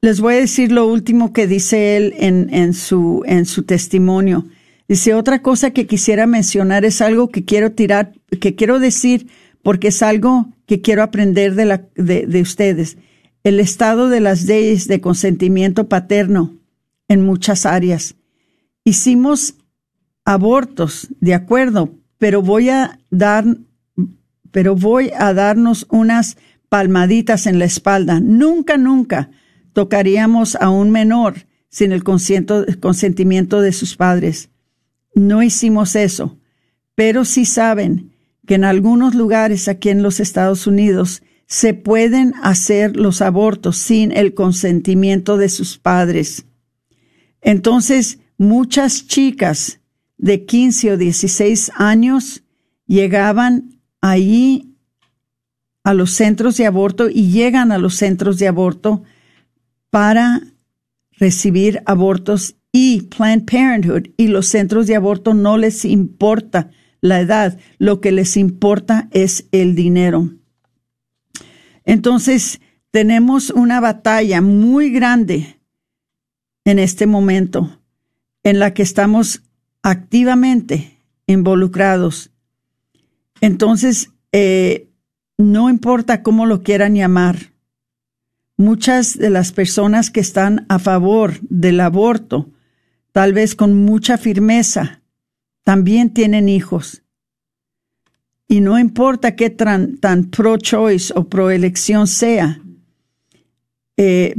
Speaker 4: les voy a decir lo último que dice él en, en, su, en su testimonio. Dice, otra cosa que quisiera mencionar es algo que quiero tirar, que quiero decir porque es algo que quiero aprender de, la, de, ustedes. El estado de las leyes de consentimiento paterno en muchas áreas. Hicimos abortos, de acuerdo, pero voy a dar, pero voy a darnos unas palmaditas en la espalda. Nunca, nunca tocaríamos a un menor sin el consentimiento de sus padres. No hicimos eso, pero sí saben que en algunos lugares aquí en los Estados Unidos se pueden hacer los abortos sin el consentimiento de sus padres. Entonces, muchas chicas de 15 o 16 años llegaban allí a los centros de aborto y llegan a los centros de aborto para recibir abortos y Planned Parenthood y los centros de aborto no les importa la edad, lo que les importa es el dinero. Entonces, tenemos una batalla muy grande en este momento en la que estamos activamente involucrados. Entonces, eh, no importa cómo lo quieran llamar, muchas de las personas que están a favor del aborto, tal vez con mucha firmeza, también tienen hijos. Y no importa qué tan, pro-choice o pro-elección sea, eh,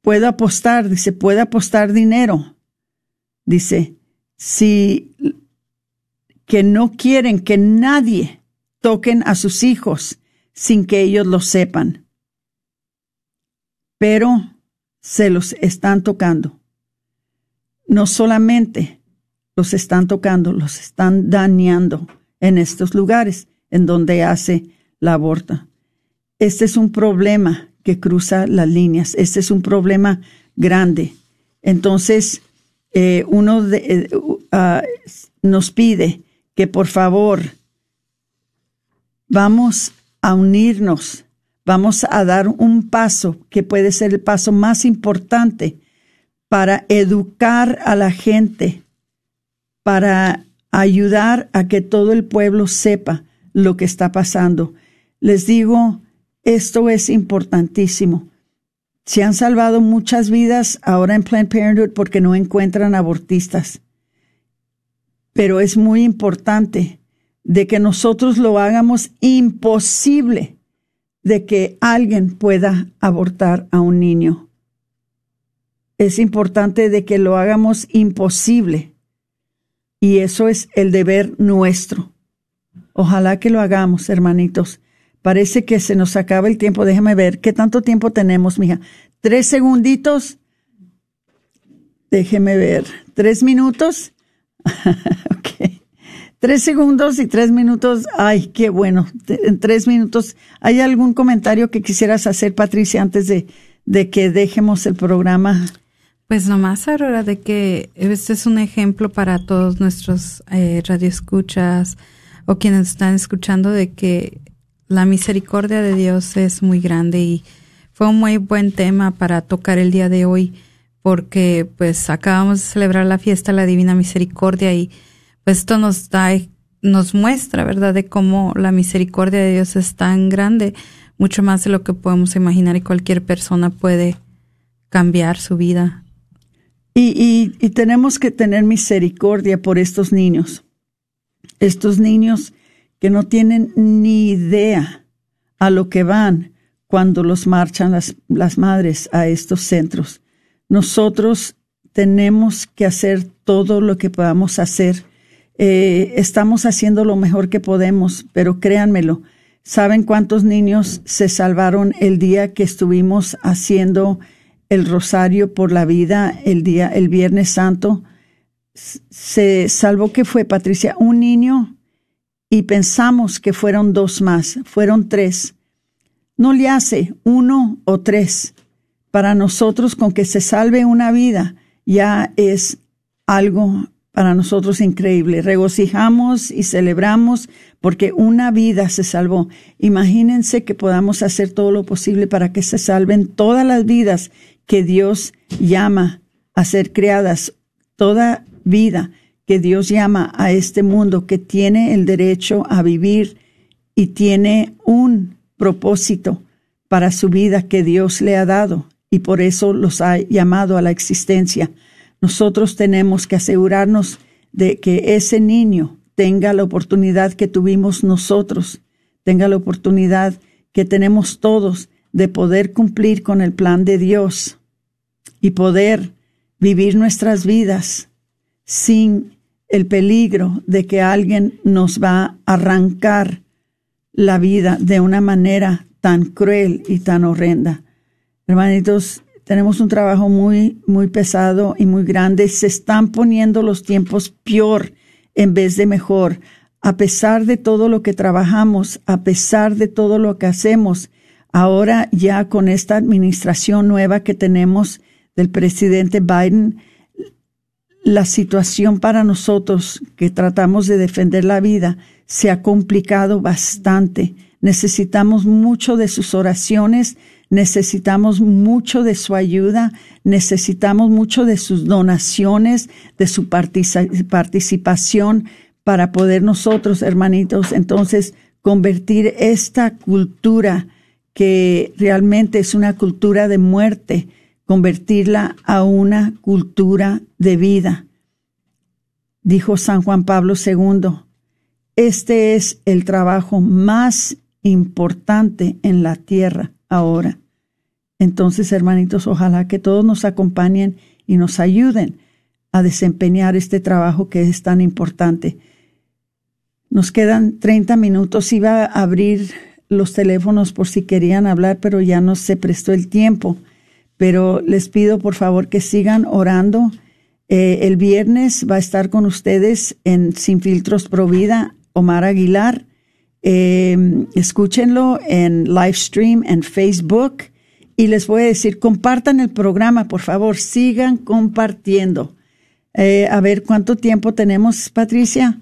Speaker 4: puedo apostar, dice, puede apostar dinero. Dice, si que no quieren que nadie toquen a sus hijos sin que ellos lo sepan. Pero se los están tocando. No solamente los están tocando, los están dañando en estos lugares en donde hace la aborta. Este es un problema que cruza las líneas, este es un problema grande. Entonces, eh, uno de, ah, nos pide que por favor vamos a unirnos, vamos a dar un paso que puede ser el paso más importante para educar a la gente para ayudar a que todo el pueblo sepa lo que está pasando. Les digo, esto es importantísimo. Se han salvado muchas vidas ahora en Planned Parenthood porque no encuentran abortistas. Pero es muy importante de que nosotros lo hagamos imposible de que alguien pueda abortar a un niño. Es importante de que lo hagamos imposible y eso es el deber nuestro. Ojalá que lo hagamos, hermanitos. Parece que se nos acaba el tiempo. Déjame ver. ¿Qué tanto tiempo tenemos, mija? Tres segunditos. Déjeme ver. ¿Tres minutos? Tres segundos y tres minutos. Ay, qué bueno. En tres minutos. ¿Hay algún comentario que quisieras hacer, Patricia, antes de, de que dejemos el programa?
Speaker 5: Pues nomás, Aurora, de que este es un ejemplo para todos nuestros eh, radioescuchas o quienes están escuchando de que la misericordia de Dios es muy grande y fue un muy buen tema para tocar el día de hoy porque pues acabamos de celebrar la fiesta de la Divina Misericordia y pues esto nos da, nos muestra, ¿verdad?, de cómo la misericordia de Dios es tan grande, mucho más de lo que podemos imaginar y cualquier persona puede cambiar su vida
Speaker 4: y, tenemos que tener misericordia por estos niños, estos niños que no tienen ni idea a lo que van cuando los marchan las, las madres a estos centros. Nosotros tenemos que hacer todo lo que podamos hacer. Eh, estamos haciendo lo mejor que podemos, pero créanmelo, ¿saben cuántos niños se salvaron el día que estuvimos haciendo el rosario por la vida el día, el Viernes Santo? Se salvó que fue, Patricia, un niño y pensamos que fueron dos más, fueron tres. No le hace uno o tres. Para nosotros, con que se salve una vida, ya es algo para nosotros increíble. Regocijamos y celebramos porque una vida se salvó. Imagínense que podamos hacer todo lo posible para que se salven todas las vidas que Dios llama a ser creadas, toda vida que Dios llama a este mundo que tiene el derecho a vivir y tiene un propósito para su vida que Dios le ha dado y por eso los ha llamado a la existencia. Nosotros tenemos que asegurarnos de que ese niño tenga la oportunidad que tuvimos nosotros, tenga la oportunidad que tenemos todos de poder cumplir con el plan de Dios y poder vivir nuestras vidas sin el peligro de que alguien nos va a arrancar la vida de una manera tan cruel y tan horrenda. Hermanitos, tenemos un trabajo muy, muy pesado y muy grande. Se están poniendo los tiempos peor en vez de mejor. A pesar de todo lo que trabajamos, a pesar de todo lo que hacemos, ahora ya con esta administración nueva que tenemos del presidente Biden, la situación para nosotros que tratamos de defender la vida se ha complicado bastante. Necesitamos mucho de sus oraciones, necesitamos mucho de su ayuda, necesitamos mucho de sus donaciones, de su participación para poder nosotros, hermanitos, entonces convertir esta cultura que realmente es una cultura de muerte, convertirla a una cultura de vida. Dijo San Juan Pablo II, este es el trabajo más importante en la tierra ahora. Entonces, hermanitos, ojalá que todos nos acompañen y nos ayuden a desempeñar este trabajo que es tan importante. Nos quedan 30 minutos. Iba a abrir los teléfonos por si querían hablar, pero ya no se prestó el tiempo pero les pido por favor que sigan orando. Eh, el viernes va a estar con ustedes en Sin Filtros Provida Omar Aguilar. Em, escúchenlo en live stream en Facebook y les voy a decir, compartan el programa, por favor, sigan compartiendo. Eh, a ver cuánto tiempo tenemos, Patricia.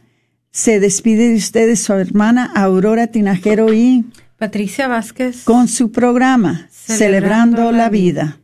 Speaker 4: Se despide de ustedes su hermana Aurora Tinajero y
Speaker 5: Patricia Vázquez
Speaker 4: con su programa Celebrando, la vida.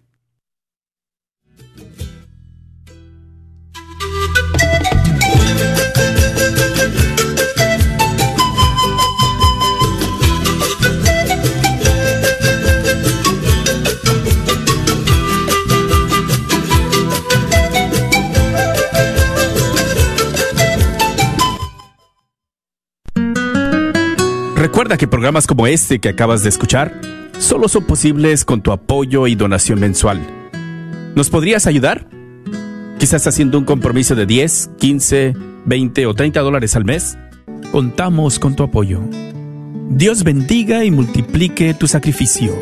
Speaker 9: Recuerda que programas como este que acabas de escuchar solo son posibles con tu apoyo y donación mensual. ¿Nos podrías ayudar? Quizás haciendo un compromiso de 10, 15, 20 o 30 dólares al mes. Contamos con tu apoyo. Dios bendiga y multiplique tu sacrificio.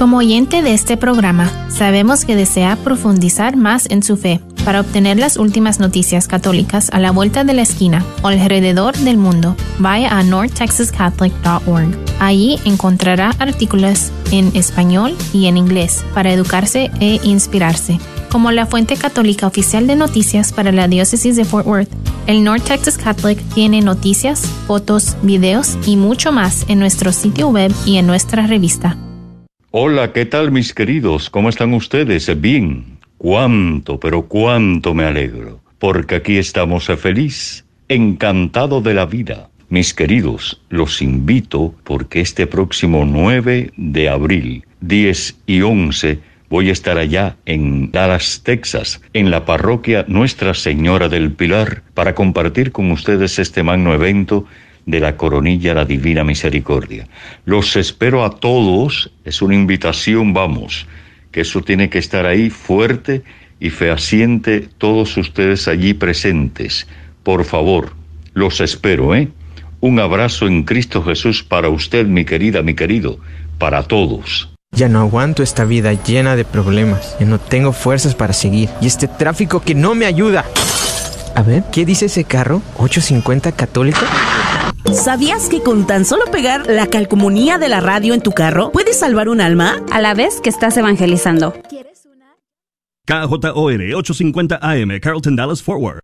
Speaker 10: Como oyente de este programa, sabemos que desea profundizar más en su fe para obtener las últimas noticias católicas a la vuelta de la esquina o alrededor del mundo, vaya a northtexascatholic.org. Allí encontrará artículos en español y en inglés para educarse e inspirarse. Como la fuente católica oficial de noticias para la diócesis de Fort Worth, el North Texas Catholic tiene noticias, fotos, videos y mucho más en nuestro sitio web y en nuestra revista.
Speaker 11: Hola, ¿qué tal mis queridos? ¿Cómo están ustedes? Bien. Cuánto, pero cuánto me alegro, porque aquí estamos feliz, encantado de la vida. Mis queridos, los invito porque este próximo 9 de abril, 10 y 11, voy a estar allá en Dallas, Texas, en la parroquia Nuestra Señora del Pilar, para compartir con ustedes este magno evento de la coronilla la Divina Misericordia. Los espero a todos, es una invitación, vamos, que eso tiene que estar ahí fuerte y fehaciente todos ustedes allí presentes. Por favor, los espero, ¿eh? Un abrazo en Cristo Jesús para usted, mi querida, mi querido, para todos.
Speaker 12: Ya no aguanto esta vida llena de problemas. Ya no tengo fuerzas para seguir. Y este tráfico que no me ayuda. A ver, ¿qué dice ese carro? ¿850 católico?
Speaker 13: ¿Sabías que con tan solo pegar la calcomunía de la radio en tu carro puedes salvar un alma?
Speaker 14: A la vez que estás evangelizando.
Speaker 2: KJOR 850 AM, Carlton Dallas Forward.